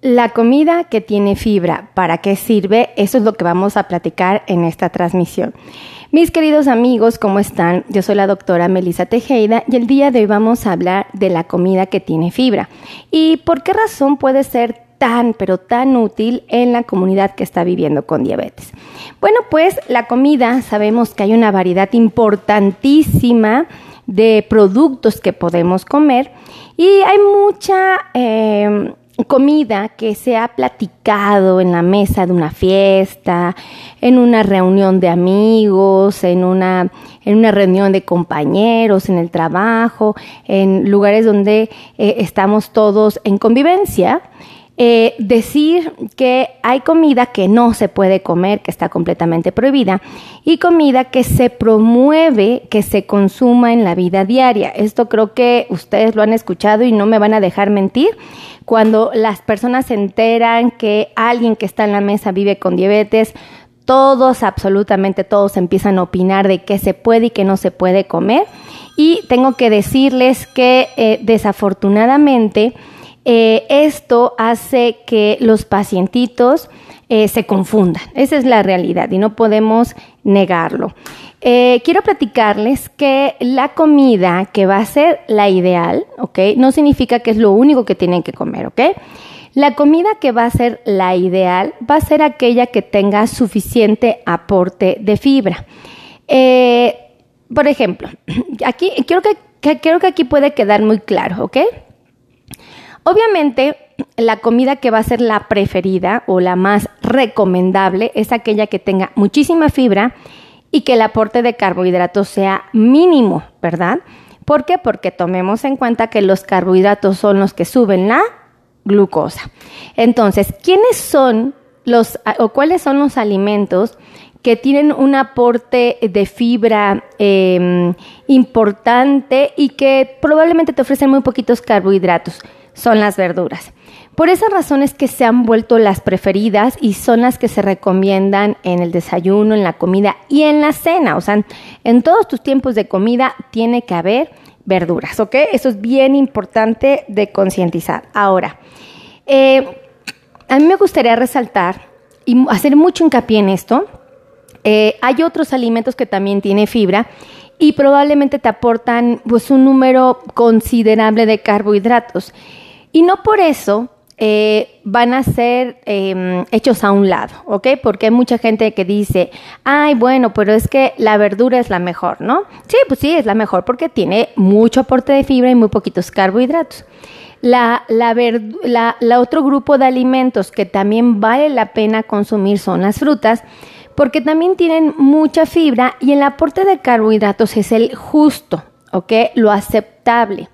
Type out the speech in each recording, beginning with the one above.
La comida que tiene fibra, ¿para qué sirve? Eso es lo que vamos a platicar en esta transmisión. Mis queridos amigos, ¿cómo están? Yo soy la doctora Melissa Tejeda y el día de hoy vamos a hablar de la comida que tiene fibra. ¿Y por qué razón puede ser tan, pero tan útil en la comunidad que está viviendo con diabetes? Bueno, pues la comida, sabemos que hay una variedad importantísima de productos que podemos comer y hay mucha... Eh, comida que se ha platicado en la mesa de una fiesta, en una reunión de amigos, en una, en una reunión de compañeros, en el trabajo, en lugares donde eh, estamos todos en convivencia. Eh, decir que hay comida que no se puede comer, que está completamente prohibida, y comida que se promueve que se consuma en la vida diaria. Esto creo que ustedes lo han escuchado y no me van a dejar mentir cuando las personas se enteran que alguien que está en la mesa vive con diabetes, todos, absolutamente todos empiezan a opinar de qué se puede y qué no se puede comer. Y tengo que decirles que eh, desafortunadamente eh, esto hace que los pacientitos eh, se confundan. Esa es la realidad y no podemos negarlo. Eh, quiero platicarles que la comida que va a ser la ideal, ¿ok? No significa que es lo único que tienen que comer, ¿ok? La comida que va a ser la ideal va a ser aquella que tenga suficiente aporte de fibra. Por ejemplo, aquí creo que, creo que aquí puede quedar muy claro, ¿ok? Obviamente, la comida que va a ser la preferida o la más recomendable es aquella que tenga muchísima fibra y que el aporte de carbohidratos sea mínimo, ¿verdad? ¿Por qué? Porque tomemos en cuenta que los carbohidratos son los que suben la glucosa. Entonces, ¿quiénes son los o cuáles son los alimentos que tienen un aporte de fibra em, importante y que probablemente te ofrecen muy poquitos carbohidratos? Son las verduras. Por esas razones que se han vuelto las preferidas y son las que se recomiendan en el desayuno, en la comida y en la cena. O sea, en todos tus tiempos de comida tiene que haber verduras, ¿ok? Eso es bien importante de concientizar. Ahora, eh, a mí me gustaría resaltar y hacer mucho hincapié en esto. Eh, hay otros alimentos que también tienen fibra y probablemente te aportan pues un número considerable de carbohidratos. Y no por eso eh, van a ser em, hechos a un lado, ¿ok? Porque hay mucha gente que dice, ay, bueno, pero es que la verdura es la mejor, ¿no? Sí, pues sí, es la mejor porque tiene mucho aporte de fibra y muy poquitos carbohidratos. La, la, la, otro grupo de alimentos que también vale la pena consumir son las frutas, porque también tienen mucha fibra y el aporte de carbohidratos es el justo, ¿ok? Lo aceptable.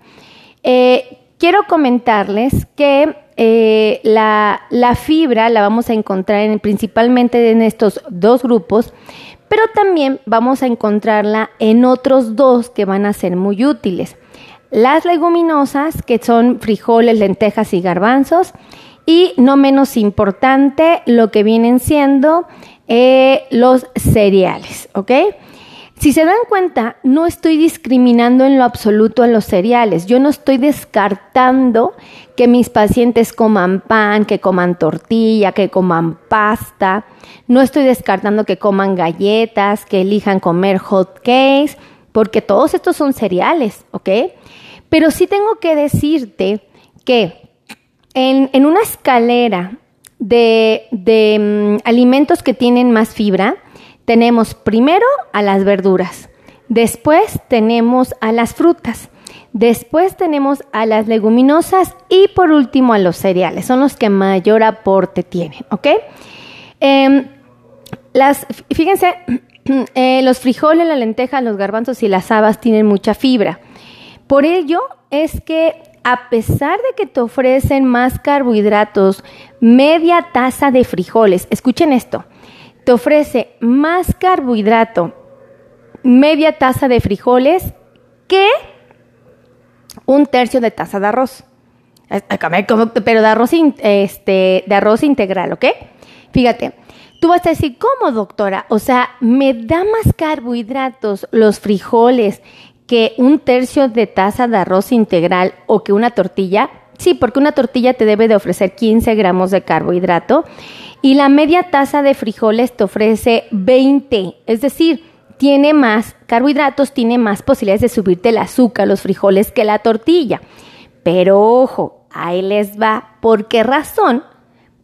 Eh, quiero comentarles que eh, la, fibra la vamos a encontrar principalmente en estos dos grupos, pero también vamos a encontrarla en otros dos que van a ser muy útiles. Las leguminosas, que son frijoles, lentejas y garbanzos, y no menos importante, lo que vienen siendo eh, los cereales, ¿ok? Si se dan cuenta, no estoy discriminando en lo absoluto a los cereales. Yo no estoy descartando que mis pacientes coman pan, que coman tortilla, que coman pasta. No estoy descartando que coman galletas, que elijan comer hot cakes, porque todos estos son cereales, ¿ok? Pero sí tengo que decirte que en, una escalera de, de mm, alimentos que tienen más fibra, tenemos primero a las verduras, después tenemos a las frutas, después tenemos a las leguminosas y por último a los cereales. Son los que mayor aporte tienen, ¿ok? Em, las, fíjense, eh, los frijoles, la lenteja, los garbanzos y las habas tienen mucha fibra. Por ello es que a pesar de que te ofrecen más carbohidratos, media taza de frijoles, escuchen esto, te ofrece más carbohidrato, media taza de frijoles, que un tercio de taza de arroz. Pero de arroz, este, de arroz integral, ¿ok? Fíjate, tú vas a decir, ¿cómo, doctora? O sea, me da más carbohidratos los frijoles que un tercio de taza de arroz integral o que una tortilla. Sí, porque una tortilla te debe de ofrecer 15 gramos de carbohidrato y la media taza de frijoles te ofrece 20. Es decir, tiene más carbohidratos, tiene más posibilidades de subirte el azúcar, los frijoles, que la tortilla. Pero ojo, ahí les va. ¿Por qué razón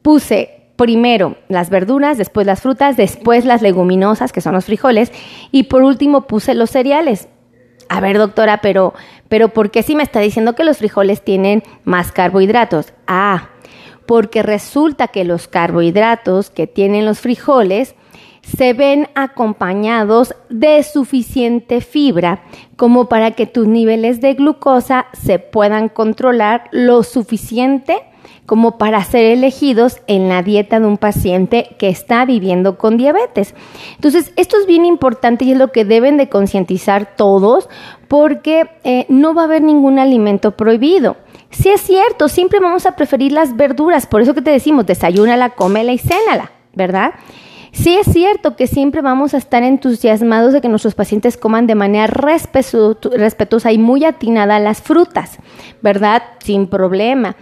puse primero las verduras, después las frutas, después las leguminosas, que son los frijoles, y por último puse los cereales. A ver, doctora, pero, pero ¿por qué si me está diciendo que los frijoles tienen más carbohidratos? Ah, porque resulta que los carbohidratos que tienen los frijoles se ven acompañados de suficiente fibra como para que tus niveles de glucosa se puedan controlar lo suficiente como para ser elegidos en la dieta de un paciente que está viviendo con diabetes. Entonces, esto es bien importante y es lo que deben de concientizar todos porque eh, no va a haber ningún alimento prohibido. Si es cierto, siempre vamos a preferir las verduras, por eso que te decimos, desayúnala, cómela y cénala, ¿verdad? Sí es cierto que siempre vamos a estar entusiasmados de que nuestros pacientes coman de manera respetuosa y muy atinada las frutas, ¿verdad? Sin problema.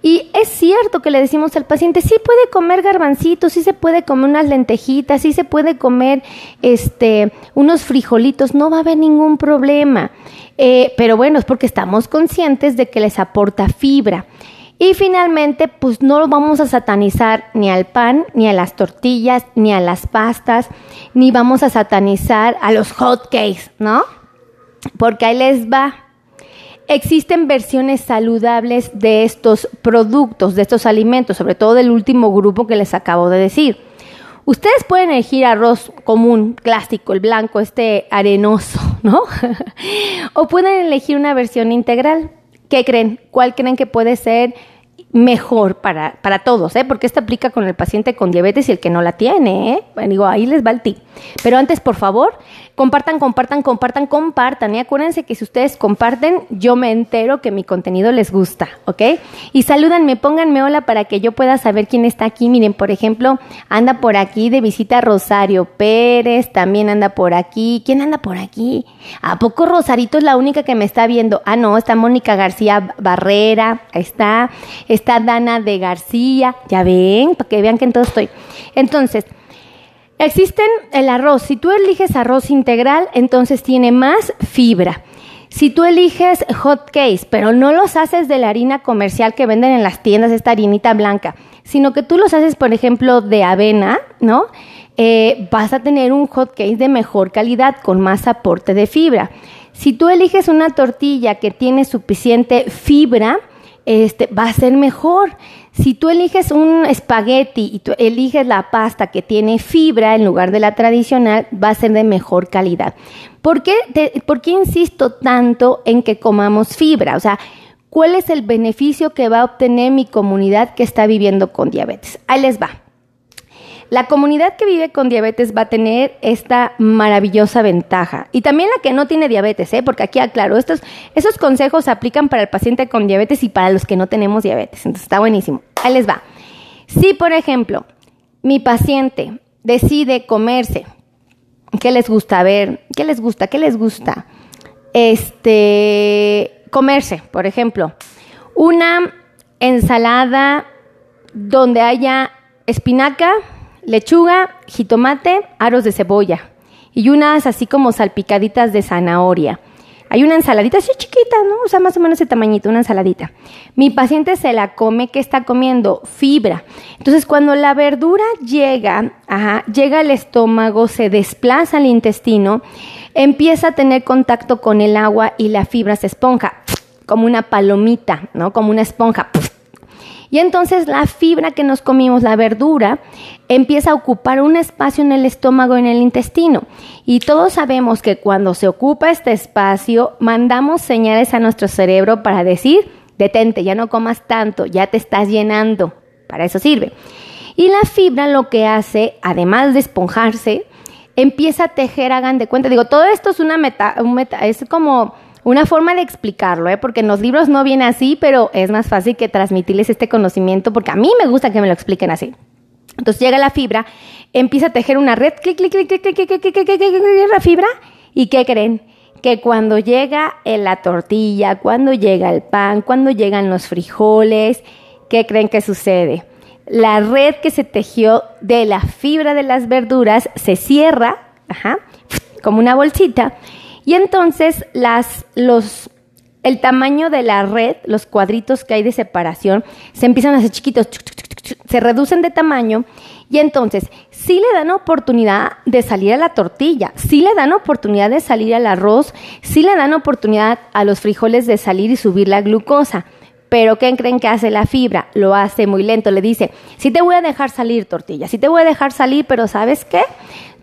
Y es cierto que le decimos al paciente, sí puede comer garbancitos, sí se puede comer unas lentejitas, sí se puede comer este, unos frijolitos, no va a haber ningún problema. Eh, pero bueno, es porque estamos conscientes de que les aporta fibra. Y finalmente, pues no lo vamos a satanizar ni al pan, ni a las tortillas, ni a las pastas, ni vamos a satanizar a los hot cakes, ¿no? Porque ahí les va. Existen versiones saludables de estos productos, de estos alimentos, sobre todo del último grupo que les acabo de decir. Ustedes pueden elegir arroz común, clásico, el blanco, este arenoso, ¿no? o pueden elegir una versión integral. ¿Qué creen? ¿Cuál creen que puede ser mejor para, para todos, ¿eh? porque esto aplica con el paciente con diabetes y el que no la tiene. ¿eh? Bueno, digo, ahí les va el tip. Pero antes, por favor, compartan, compartan, compartan, compartan. Y acuérdense que si ustedes comparten, yo me entero que mi contenido les gusta, ¿ok? Y salúdanme, pónganme hola para que yo pueda saber quién está aquí. Miren, por ejemplo, anda por aquí de visita Rosario Pérez, también anda por aquí. ¿Quién anda por aquí? ¿A poco Rosarito es la única que me está viendo? Ah, no, está Mónica García Barrera, está Dana de García, ya ven, para que vean que en todo estoy. Entonces, existen el arroz. Si tú eliges arroz integral, entonces tiene más fibra. Si tú eliges hot cakes, pero no los haces de la harina comercial que venden en las tiendas, esta harinita blanca, sino que tú los haces, por ejemplo, de avena, ¿no? Eh, vas a tener un hot cake de mejor calidad, con más aporte de fibra. Si tú eliges una tortilla que tiene suficiente fibra, este, va a ser mejor. Si tú eliges un espagueti y tú eliges la pasta que tiene fibra en lugar de la tradicional, va a ser de mejor calidad. ¿Por qué, ¿Por qué insisto tanto en que comamos fibra? O sea, ¿cuál es el beneficio que va a obtener mi comunidad que está viviendo con diabetes? Ahí les va. La comunidad que vive con diabetes va a tener esta maravillosa ventaja. Y también la que no tiene diabetes, ¿eh? porque aquí aclaro, estos, esos consejos se aplican para el paciente con diabetes y para los que no tenemos diabetes. Entonces está buenísimo. Ahí les va. Si, por ejemplo, mi paciente decide comerse, ¿qué les gusta? A ver, ¿qué les gusta? ¿Qué les gusta? Este, comerse, por ejemplo, una ensalada donde haya espinaca, lechuga, jitomate, aros de cebolla y unas así como salpicaditas de zanahoria. Hay una ensaladita así chiquita, ¿no? O sea, más o menos ese tamañito, una ensaladita. Mi paciente se la come, ¿qué está comiendo? Fibra. Entonces, cuando la verdura llega, ajá, llega al estómago, se desplaza al intestino, empieza a tener contacto con el agua y la fibra se esponja, como una palomita, ¿no? Como una esponja. Y entonces la fibra que nos comimos, la verdura, empieza a ocupar un espacio en el estómago, en el intestino. Y todos sabemos que cuando se ocupa este espacio, mandamos señales a nuestro cerebro para decir, detente, ya no comas tanto, ya te estás llenando. Para eso sirve. Y la fibra lo que hace, además de esponjarse, empieza a tejer, hagan de cuenta. Digo, todo esto es una meta, un meta es como una forma de explicarlo, ¿eh? porque en los libros no viene así, pero es más fácil que transmitirles este conocimiento, porque a mí me gusta que me lo expliquen así. Entonces llega la fibra, empieza a tejer una red, clic, clic, clic, clic, clic, clic, clic, clic, la fibra, ¿y qué creen? que cuando llega la tortilla, cuando llega el pan, cuando llegan los frijoles, ¿qué creen que sucede? La red que se tejió de la fibra de las verduras se cierra, como una bolsita, y entonces las, los, el tamaño de la red, los cuadritos que hay de separación, se empiezan a hacer chiquitos, se reducen de tamaño y entonces sí le dan oportunidad de salir a la tortilla, sí le dan oportunidad de salir al arroz, sí le dan oportunidad a los frijoles de salir y subir la glucosa. Pero ¿qué creen que hace la fibra? Lo hace muy lento. Le dice, sí te voy a dejar salir tortilla, sí te voy a dejar salir, pero ¿sabes qué?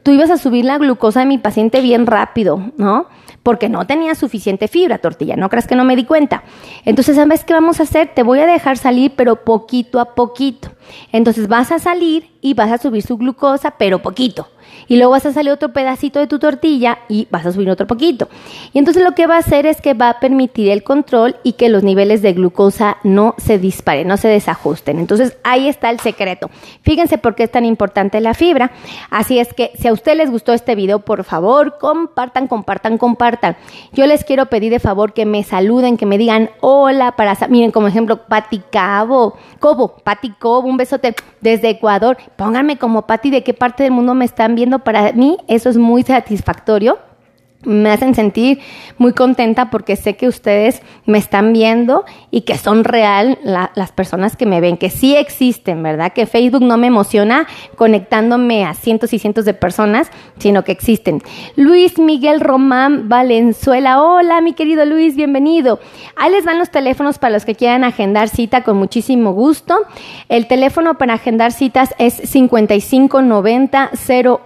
Tú ibas a subir la glucosa de mi paciente bien rápido, ¿no? Porque no tenía suficiente fibra tortilla, no creas que no me di cuenta. Entonces, ¿sabes qué vamos a hacer? Te voy a dejar salir, pero poquito a poquito. Entonces vas a salir y vas a subir su glucosa, pero poquito y luego vas a salir otro pedacito de tu tortilla y vas a subir otro poquito. Y entonces lo que va a hacer es que va a permitir el control y que los niveles de glucosa no se disparen, no se desajusten. Entonces ahí está el secreto. Fíjense por qué es tan importante la fibra. Así es que si a ustedes les gustó este video, por favor, compartan, compartan, compartan. Yo les quiero pedir de favor que me saluden, que me digan hola para, miren como ejemplo, Pati Cabo, Cobo, Pati Cobo, un besote desde Ecuador. Pónganme como Pati de qué parte del mundo me están viendo para mí eso es muy satisfactorio me hacen sentir muy contenta porque sé que ustedes me están viendo y que son real las personas que me ven, que sí existen, ¿verdad? Que Facebook no me emociona conectándome a cientos y cientos de personas, sino que existen. Luis Miguel Román Valenzuela, hola mi querido Luis, bienvenido. Ahí les van los teléfonos para los que quieran agendar cita con muchísimo gusto. El teléfono para agendar citas es 5590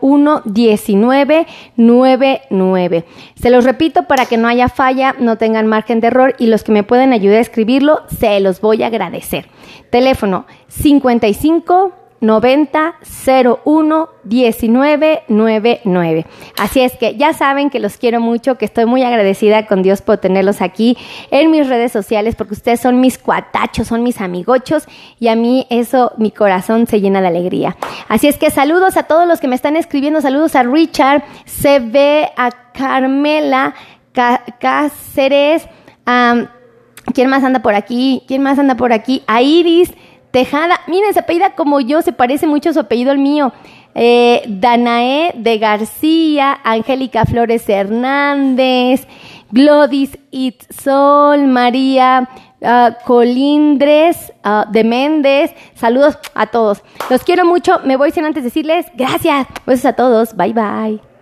01 19 99. Se los repito para que no haya falla, no tengan margen de error y los que me pueden ayudar a escribirlo, se los voy a agradecer. Teléfono 55 90 01 19 99. Así es que ya saben que los quiero mucho, que estoy muy agradecida con Dios por tenerlos aquí en mis redes sociales, porque ustedes son mis cuatachos, son mis amigochos y a mí eso, mi corazón se llena de alegría. Así es que saludos a todos los que me están escribiendo, saludos a Richard, ve a Carmela Cáceres, ¿quién más anda por aquí? ¿Quién más anda por aquí? A Iris. Tejada, miren, se apellida como yo, se parece mucho a su apellido al mío. Eh, Danae de García, Angélica Flores Hernández, Glodis Itzol, María uh, Colindres uh, de Méndez. Saludos a todos. Los quiero mucho. Me voy sin antes decirles gracias. Besos a todos. Bye bye.